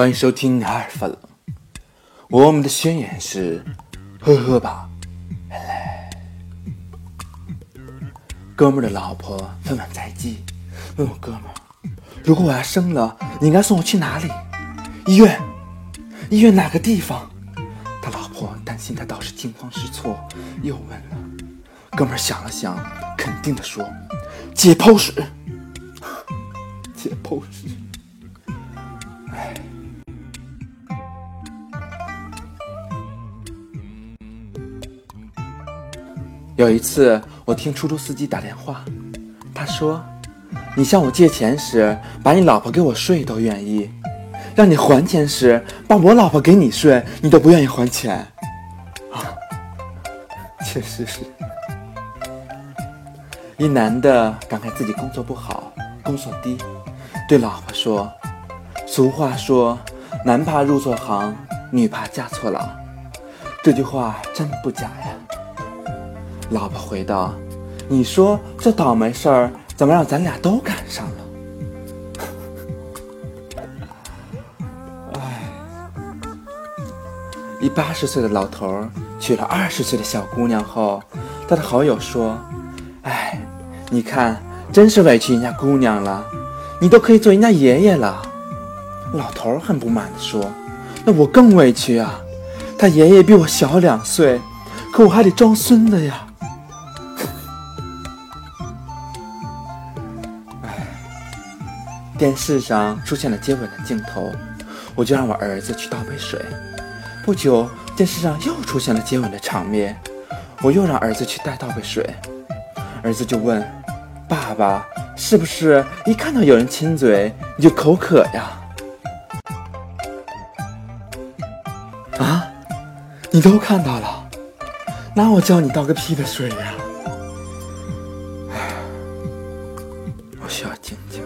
欢迎收听阿尔法冷。我们的宣言是：呵呵吧，来。哥们儿的老婆分完在即，问我哥们儿：如果我要生了，你应该送我去哪里？医院？医院哪个地方？他老婆担心他到时惊慌失措，又问了。哥们儿想了想，肯定的说：解剖室。解剖室。唉。有一次，我听出租司机打电话，他说：“你向我借钱时，把你老婆给我睡都愿意；让你还钱时，把我老婆给你睡，你都不愿意还钱。”啊，确实是。一男的感慨自己工作不好，工作低，对老婆说：“俗话说，男怕入错行，女怕嫁错郎。”这句话真不假呀。老婆回道：“你说这倒霉事儿怎么让咱俩都赶上了？”哎，一八十岁的老头娶了二十岁的小姑娘后，他的好友说：“哎，你看，真是委屈人家姑娘了，你都可以做人家爷爷了。”老头很不满的说：“那我更委屈啊，他爷爷比我小两岁，可我还得装孙子呀。”电视上出现了接吻的镜头，我就让我儿子去倒杯水。不久，电视上又出现了接吻的场面，我又让儿子去带倒杯水。儿子就问：“爸爸，是不是一看到有人亲嘴你就口渴呀？”啊，你都看到了，那我叫你倒个屁的水呀！唉 我需要静静。